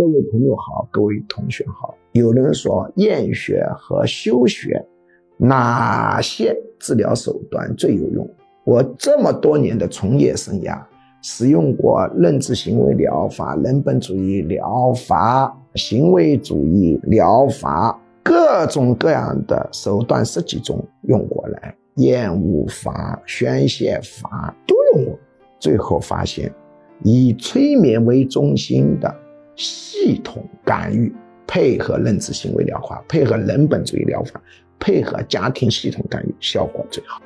各位朋友好，各位同学好。有人说验血和休血哪些治疗手段最有用？我这么多年的从业生涯，使用过认知行为疗法、人本主义疗法、行为主义疗法，各种各样的手段十几种用过来，厌恶法、宣泄法都用过，最后发现，以催眠为中心的系统干预，配合认知行为疗法，配合人本主义疗法，配合家庭系统干预，效果最好。